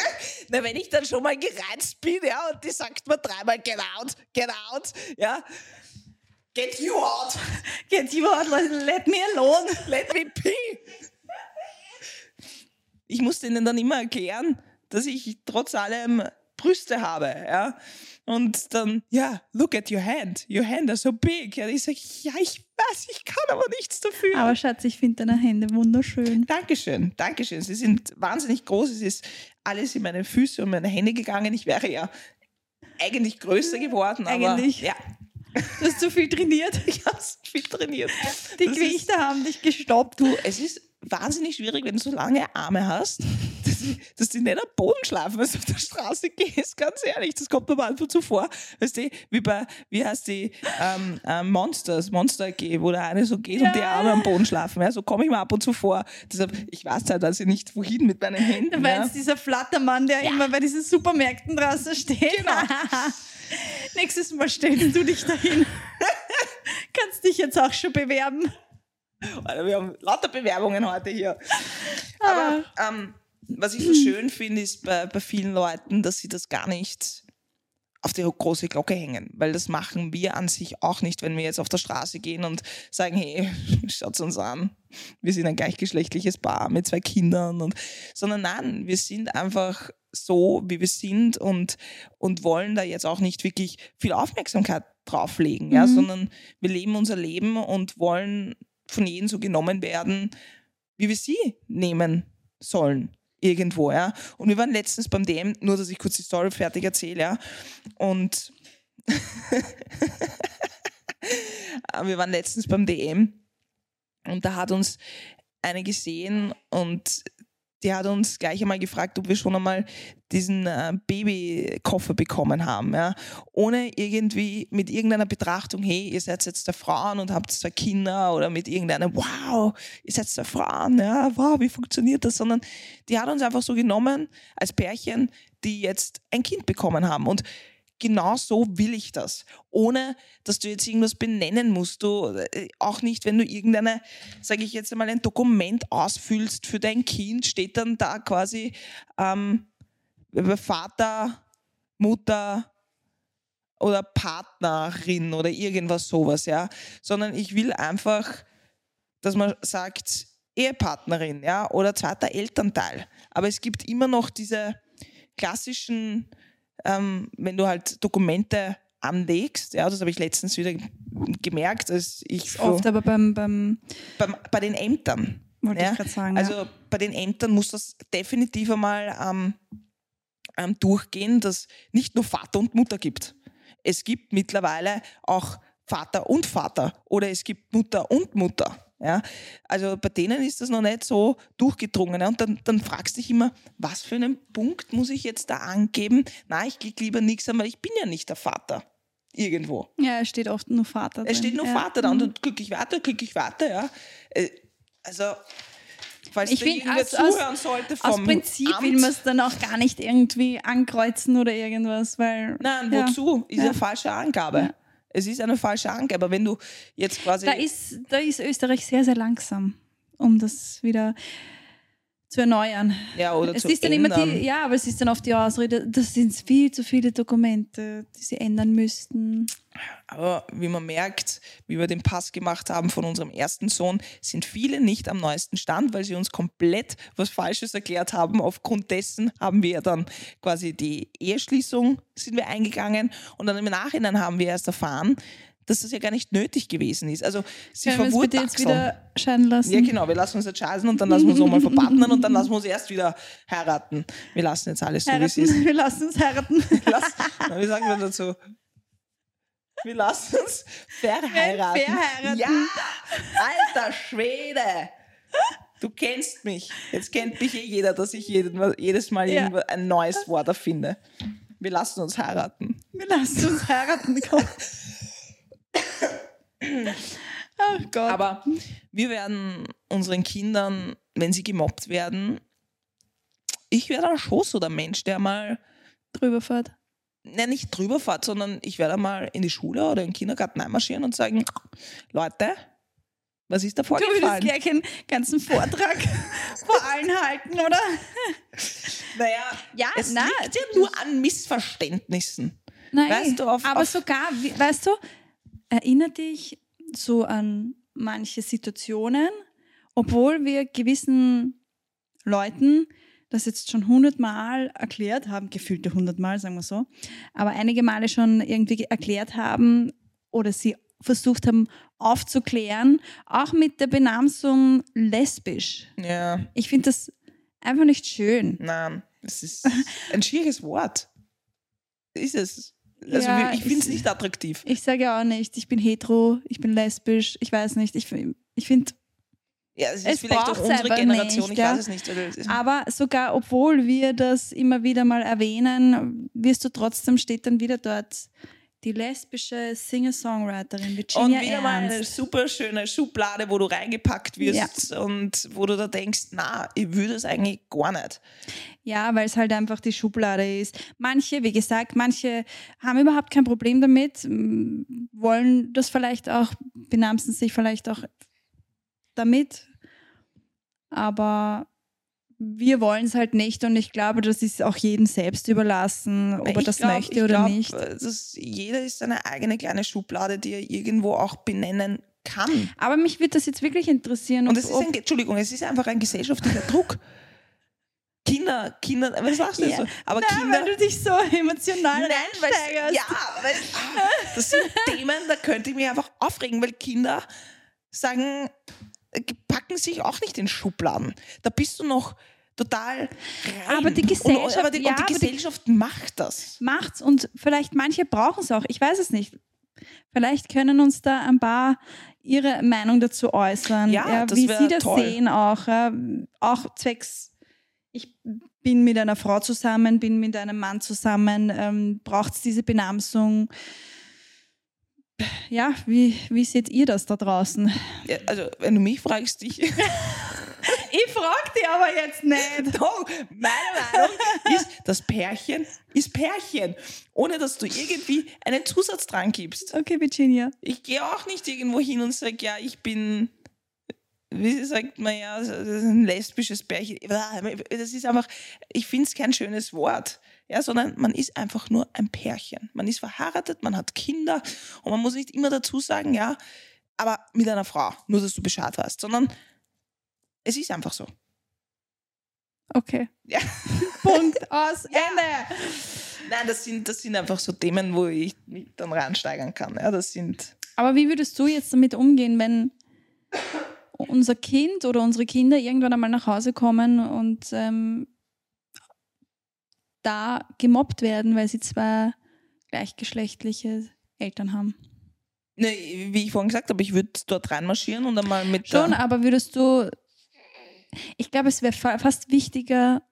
S1: Na, wenn ich dann schon mal gereizt bin, ja, und die sagt mir dreimal get out, get out, ja. Get you out,
S2: Get you out, let me alone.
S1: let me pee. Ich muss denen dann immer erklären, dass ich trotz allem Brüste habe, ja. Und dann, ja, look at your hand. Your hand are so big. Ja, ich sage, ja, ich weiß, ich kann aber nichts dafür.
S2: Aber Schatz, ich finde deine Hände wunderschön.
S1: Dankeschön, Dankeschön. Sie sind wahnsinnig groß. Es ist alles in meine Füße und meine Hände gegangen. Ich wäre ja eigentlich größer geworden, aber
S2: Eigentlich.
S1: ja,
S2: Du hast zu viel trainiert.
S1: ich habe viel trainiert.
S2: Die
S1: Das
S2: Gewichte haben dich gestoppt.
S1: Du, es ist wahnsinnig schwierig, wenn du so lange Arme hast, dass, die- dass die nicht am Boden schlafen, wenn du auf der Straße gehst, ganz ehrlich. Das kommt mir mal ab und zu vor. Weißt du, wie bei, wie heißt die, ähm, ähm, Monsters, Monster AG, wo der eine so geht und die
S2: Ja.
S1: Arme am Boden schlafen. Ja, so komme ich mir ab und zu vor. Deshalb, ich weiß teilweise nicht, wohin mit meinen Händen.
S2: Du
S1: Ja.
S2: meinst dieser Flattermann, der immer bei diesen Supermärkten draußen steht.
S1: Genau.
S2: Nächstes Mal stellst du dich dahin. Kannst dich jetzt auch schon bewerben.
S1: Alter, wir haben lauter Bewerbungen heute hier.
S2: Ah.
S1: Aber ähm, was ich so schön finde, ist bei, bei vielen Leuten, dass sie das gar nicht auf die große Glocke hängen, weil das machen wir an sich auch nicht, wenn wir jetzt auf der Straße gehen und sagen, hey, schaut uns an, wir sind ein gleichgeschlechtliches Paar mit zwei Kindern und, sondern nein, wir sind einfach so, wie wir sind und, und wollen da jetzt auch nicht wirklich viel Aufmerksamkeit drauflegen, ja,
S2: Mhm.
S1: sondern wir leben unser Leben und wollen von jedem so genommen werden, wie wir sie nehmen sollen irgendwo, ja. Und wir waren letztens beim DM, nur dass ich kurz die Story fertig erzähle, ja. Und wir waren letztens beim DM und da hat uns eine gesehen und die hat uns gleich einmal gefragt, ob wir schon einmal diesen äh, Babykoffer bekommen haben, ja, ohne irgendwie mit irgendeiner Betrachtung, hey, ihr seid jetzt der Frauen und habt zwei Kinder oder mit irgendeiner, wow, ihr seid zwei Frauen, ja, wow, wie funktioniert das, sondern die hat uns einfach so genommen als Pärchen, die jetzt ein Kind bekommen haben. Und genau so will ich das. Ohne, dass du jetzt irgendwas benennen musst. Du, äh, auch nicht, wenn du irgendeine, sage ich jetzt einmal, ein Dokument ausfüllst für dein Kind, steht dann da quasi ähm, Vater, Mutter oder Partnerin oder irgendwas sowas, ja. Sondern ich will einfach, dass man sagt, Ehepartnerin, ja, oder zweiter Elternteil. Aber es gibt immer noch diese klassischen ähm, wenn du halt Dokumente anlegst, ja, das habe ich letztens wieder gemerkt, als ich
S2: oft, aber beim, beim,
S1: beim bei den Ämtern.
S2: Wollte
S1: ja?
S2: ich gerade sagen.
S1: Also
S2: ja.
S1: bei den Ämtern muss das definitiv einmal ähm, ähm, durchgehen, dass nicht nur Vater und Mutter gibt. Es gibt mittlerweile auch Vater und Vater oder es gibt Mutter und Mutter. Ja, also bei denen ist das noch nicht so durchgedrungen. Ja? Und dann, dann fragst du dich immer, was für einen Punkt muss ich jetzt da angeben? Na, ich klicke lieber nichts an, weil ich bin ja nicht der Vater. Irgendwo.
S2: Ja, es steht oft nur Vater.
S1: Es steht nur
S2: ja.
S1: Vater da und dann klicke ich weiter, klicke ich weiter, ja. Äh, Also, falls
S2: Ich
S1: da irgendwer
S2: aus- aus-
S1: zuhören sollte vom
S2: Aus Prinzip
S1: Amt,
S2: will man es dann auch gar nicht irgendwie ankreuzen oder irgendwas, weil.
S1: Nein,
S2: ja.
S1: wozu? Ist
S2: Ja.
S1: eine falsche Angabe. Es ist eine falsche Angabe. Aber wenn du jetzt quasi.
S2: Da ist, da ist Österreich sehr, sehr langsam, um das wieder zu erneuern.
S1: ja, oder
S2: Es
S1: zu
S2: ist dann immer
S1: ändern.
S2: die, ja, aber es ist dann oft die Ausrede, das sind viel zu viele Dokumente, die sie ändern müssten.
S1: Aber wie man merkt, wie wir den Pass gemacht haben von unserem ersten Sohn, sind viele nicht am neuesten Stand, weil sie uns komplett was Falsches erklärt haben. Aufgrund dessen haben wir dann quasi die Eheschließung sind wir eingegangen und dann im Nachhinein haben wir erst erfahren, dass das ja gar nicht nötig gewesen ist. Also sie
S2: Können wir uns bitte jetzt wieder scheiden lassen?
S1: Ja, genau. Wir lassen uns jetzt scheiden und dann lassen wir uns nochmal verpartnern und dann lassen wir uns erst wieder heiraten. Wir lassen jetzt alles so, wie es ist.
S2: Wir lassen uns heiraten.
S1: Lass, na, wie sagen wir dazu? Wir lassen uns verheiraten.
S2: Verheiraten.
S1: Ja, alter Schwede. Du kennst mich. Jetzt kennt mich eh jeder, dass ich jedes Mal
S2: Ja.
S1: ein neues Wort erfinde. Wir lassen uns heiraten.
S2: Wir lassen uns heiraten. Ach Gott.
S1: Aber wir werden unseren Kindern, wenn sie gemobbt werden, ich werde dann schon so der Mensch, der mal
S2: drüber fährt.
S1: Ne, nicht drüber fährt, sondern ich werde mal in die Schule oder in den Kindergarten einmarschieren und sagen, Leute, was ist da
S2: Du würdest
S1: vorgefallen?
S2: gleich einen ganzen Vortrag vor allen halten, oder?
S1: Naja,
S2: Ja,
S1: es
S2: nein,
S1: liegt ja nur an Missverständnissen.
S2: Nein,
S1: Weißt du, auf-
S2: aber
S1: auf-
S2: sogar, weißt du, erinnere dich so an manche Situationen, obwohl wir gewissen Leuten das jetzt schon hundertmal erklärt haben, gefühlte hundertmal, sagen wir so, aber einige Male schon irgendwie ge- erklärt haben oder sie versucht haben aufzuklären, auch mit der Benamsung lesbisch.
S1: Ja,
S2: Ich finde das einfach nicht schön.
S1: nein, es ist ein schwieriges Wort. Ist es. Also
S2: Ja,
S1: ich finde es
S2: ich-
S1: nicht attraktiv.
S2: Ich sage auch nicht, ich bin hetero, ich bin lesbisch, ich weiß nicht. Ich, ich finde,
S1: Ja, es ist
S2: Es
S1: vielleicht auch unsere Generation,
S2: nicht,
S1: ich
S2: ja.
S1: weiß es nicht.
S2: Aber sogar obwohl wir das immer wieder mal erwähnen, wirst du trotzdem, steht dann wieder dort die lesbische Singer-Songwriterin
S1: Und
S2: Virginia
S1: wieder mal eine
S2: Ernst.
S1: super schöne Schublade, wo du reingepackt wirst und wo du da denkst, na, ich würde es eigentlich gar nicht.
S2: Ja, weil es halt einfach die Schublade ist. Manche, wie gesagt, manche haben überhaupt kein Problem damit, wollen das vielleicht auch, benamsen sich vielleicht auch damit. Aber wir wollen es halt nicht und ich glaube, das ist auch jedem selbst überlassen, ob er das
S1: glaub-
S2: möchte oder
S1: glaub,
S2: nicht.
S1: Das, jeder ist seine eigene kleine Schublade, die er irgendwo auch benennen kann.
S2: Aber mich würde das jetzt wirklich interessieren.
S1: Und es ist ein, Entschuldigung, es ist einfach ein gesellschaftlicher Druck. Kinder, Kinder, was sagst du
S2: Ja.
S1: so? Aber
S2: Na,
S1: Kinder.
S2: weil du dich so emotional
S1: Nein, weil, ja, weil ah, das sind Themen, da könnte ich mich einfach aufregen, weil Kinder sagen, äh, packen sich auch nicht in Schubladen. Da bist du noch total rein.
S2: Aber die
S1: und,
S2: Gesellschaft-
S1: aber die,
S2: ja,
S1: und die
S2: aber die-
S1: Gesellschaft macht das.
S2: macht's und vielleicht manche brauchen es auch. Ich weiß es nicht. Vielleicht können uns da ein paar ihre Meinung dazu äußern,
S1: Ja, das
S2: wie sie das
S1: toll.
S2: sehen auch, ja, auch zwecks ich bin mit einer Frau zusammen, bin mit einem Mann zusammen, ähm, braucht es diese Benamsung? Ja, wie, wie seht ihr das da draußen?
S1: Ja, also, wenn du mich fragst, ich.
S2: ich frag dich aber jetzt nicht.
S1: Doch, meine Meinung ist, das Pärchen ist Pärchen. Ohne dass du irgendwie einen Zusatz dran gibst.
S2: Okay, Virginia.
S1: Ich gehe auch nicht irgendwo hin und sage, ja, ich bin wie sagt man ja, ein lesbisches Pärchen. Das ist einfach, ich finde es kein schönes Wort. Ja, sondern man ist einfach nur ein Pärchen. Man ist verheiratet, man hat Kinder und man muss nicht immer dazu sagen, ja, aber mit einer Frau, nur dass du Bescheid weißt, sondern es ist einfach so.
S2: Okay.
S1: Ja.
S2: Punkt aus Ende. Ja.
S1: Nein, das sind, das sind einfach so Themen, wo ich mich dann reinsteigern kann. Ja, das sind.
S2: Aber wie würdest du jetzt damit umgehen, wenn unser Kind oder unsere Kinder irgendwann einmal nach Hause kommen und ähm, da gemobbt werden, weil sie zwei gleichgeschlechtliche Eltern haben.
S1: Ne, wie ich vorhin gesagt habe, ich würde dort reinmarschieren und einmal mit.
S2: Schon, aber würdest du. Ich glaube, es wäre fa fast wichtiger,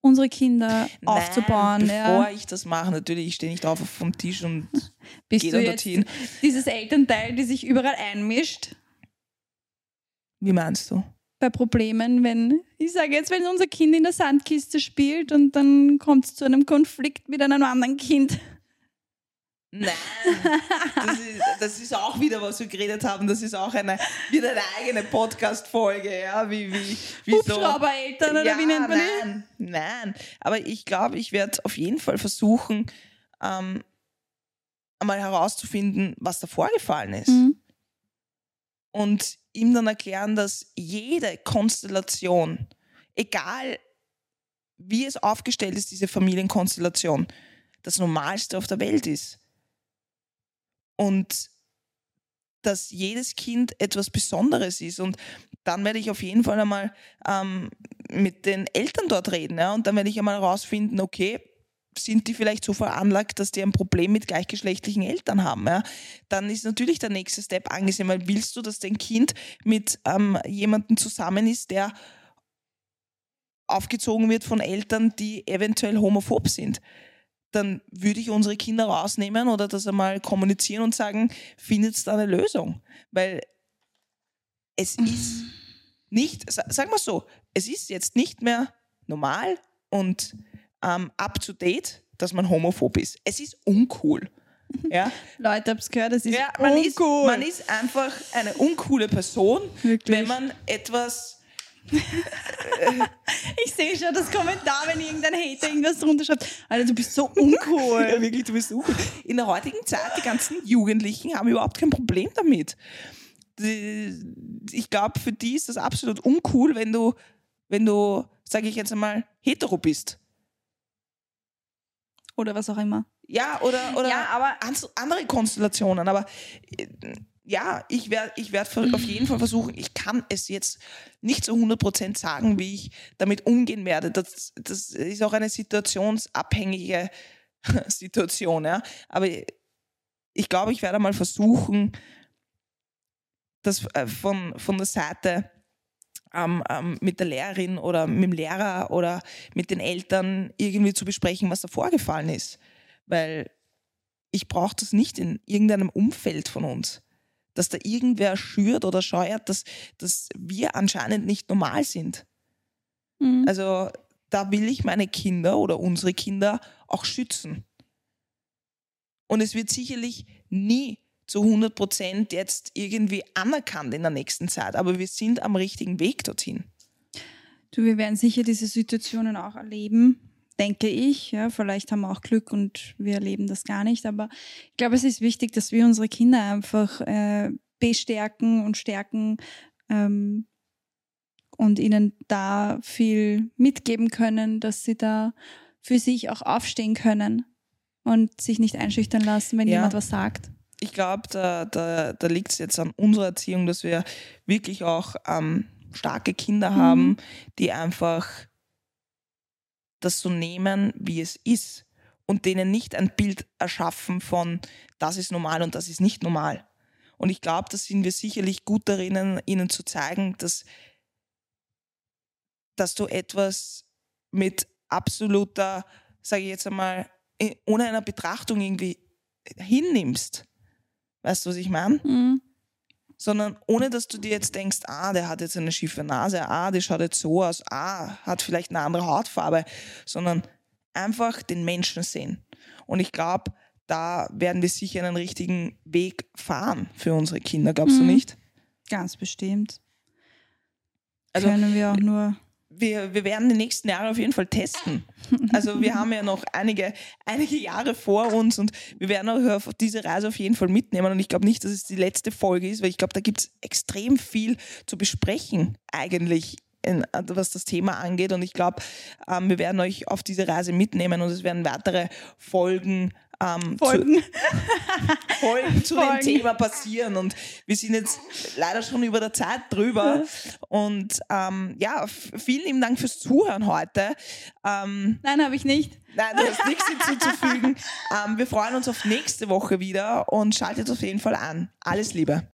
S2: unsere Kinder Nein, aufzubauen.
S1: Bevor
S2: ja.
S1: ich das mache, natürlich, ich stehe nicht auf vom Tisch und Bist gehe dann dorthin.
S2: Dieses Elternteil, die sich überall einmischt.
S1: Wie meinst du?
S2: Bei Problemen, wenn, ich sage jetzt, wenn unser Kind in der Sandkiste spielt und dann kommt es zu einem Konflikt mit einem anderen Kind.
S1: Nein, das ist, das ist auch wieder, was wir geredet haben. Das ist auch eine, wieder eine eigene Podcast-Folge. Ja, wie, wie, wie
S2: Hubschraubereltern so. oder
S1: ja,
S2: wie nennt man
S1: nein, die? Nein, aber ich glaube, ich werde auf jeden Fall versuchen, ähm, einmal herauszufinden, was da vorgefallen ist. Mhm. Und ihm dann erklären, dass jede Konstellation, egal wie es aufgestellt ist, diese Familienkonstellation, das Normalste auf der Welt ist. Und dass jedes Kind etwas Besonderes ist. Und dann werde ich auf jeden Fall einmal ähm, mit den Eltern dort reden. Ja? Und dann werde ich einmal herausfinden, okay, sind die vielleicht so veranlagt, dass die ein Problem mit gleichgeschlechtlichen Eltern haben. Ja? Dann ist natürlich der nächste Step angesehen, weil willst du, dass dein Kind mit ähm, jemandem zusammen ist, der aufgezogen wird von Eltern, die eventuell homophob sind. Dann würde ich unsere Kinder rausnehmen oder das einmal kommunizieren und sagen, findet da eine Lösung. Weil es ist nicht, sagen wir so, es ist jetzt nicht mehr normal und ähm, up to date, dass man homophob ist. Es ist uncool. Ja?
S2: Leute, hab's gehört, es ist
S1: ja, man
S2: uncool.
S1: Ist, man ist einfach eine uncoole Person, Wirklich? wenn man etwas
S2: ich sehe schon das Kommentar, wenn irgendein Hater irgendwas drunter schreibt. Alter, du bist so uncool.
S1: ja, wirklich, du bist uncool. In der heutigen Zeit, die ganzen Jugendlichen haben überhaupt kein Problem damit. Ich glaube, für die ist das absolut uncool, wenn du, wenn du, sage ich jetzt einmal, hetero bist.
S2: Oder was auch immer.
S1: Ja, oder, oder ja, aber andere Konstellationen. Aber äh, ja, ich werde ich werd auf jeden Fall versuchen, ich kann es jetzt nicht zu 100% sagen, wie ich damit umgehen werde. Das, das ist auch eine situationsabhängige Situation. Ja? Aber ich glaube, ich werde mal versuchen, das äh, von, von der Seite ähm, ähm, mit der Lehrerin oder mit dem Lehrer oder mit den Eltern irgendwie zu besprechen, was da vorgefallen ist. Weil ich brauche das nicht in irgendeinem Umfeld von uns. Dass da irgendwer schürt oder scheuert, dass, dass wir anscheinend nicht normal sind. Mhm. Also da will ich meine Kinder oder unsere Kinder auch schützen. Und es wird sicherlich nie zu 100 Prozent jetzt irgendwie anerkannt in der nächsten Zeit, aber wir sind am richtigen Weg dorthin.
S2: Du, wir werden sicher diese Situationen auch erleben, denke ich. Ja, vielleicht haben wir auch Glück und wir erleben das gar nicht, aber ich glaube, es ist wichtig, dass wir unsere Kinder einfach äh, bestärken und stärken ähm, und ihnen da viel mitgeben können, dass sie da für sich auch aufstehen können und sich nicht einschüchtern lassen, wenn ja. jemand was sagt
S1: ich glaube, da, da, da liegt es jetzt an unserer Erziehung, dass wir wirklich auch ähm, starke Kinder mhm. haben, die einfach das so nehmen, wie es ist und denen nicht ein Bild erschaffen von, das ist normal und das ist nicht normal. Und ich glaube, da sind wir sicherlich gut darin, ihnen zu zeigen, dass, dass du etwas mit absoluter, sage ich jetzt einmal, eh, ohne einer Betrachtung irgendwie hinnimmst. Weißt du, was ich meine?
S2: Mhm.
S1: Sondern ohne, dass du dir jetzt denkst, ah, der hat jetzt eine schiefe Nase, ah, der schaut jetzt so aus, ah, hat vielleicht eine andere Hautfarbe, sondern einfach den Menschen sehen. Und ich glaube, da werden wir sicher einen richtigen Weg fahren für unsere Kinder, glaubst du
S2: Mhm.
S1: nicht?
S2: Ganz bestimmt.
S1: Also-
S2: Können wir auch nur.
S1: Wir, wir werden die nächsten Jahre auf jeden Fall testen. Also wir haben ja noch einige, einige Jahre vor uns und wir werden auch auf diese Reise auf jeden Fall mitnehmen. Und ich glaube nicht, dass es die letzte Folge ist, weil ich glaube, da gibt es extrem viel zu besprechen eigentlich. In, was das Thema angeht. Und ich glaube, ähm, wir werden euch auf diese Reise mitnehmen und es werden weitere Folgen, ähm,
S2: Folgen.
S1: Zu, Folgen zu
S2: Folgen.
S1: dem Thema passieren. Und wir sind jetzt leider schon über der Zeit drüber. Und ähm, ja, vielen lieben Dank fürs Zuhören heute. Ähm,
S2: Nein, habe ich nicht.
S1: nein, du hast nichts hinzuzufügen. ähm, wir freuen uns auf nächste Woche wieder und schaltet auf jeden Fall an. Alles Liebe.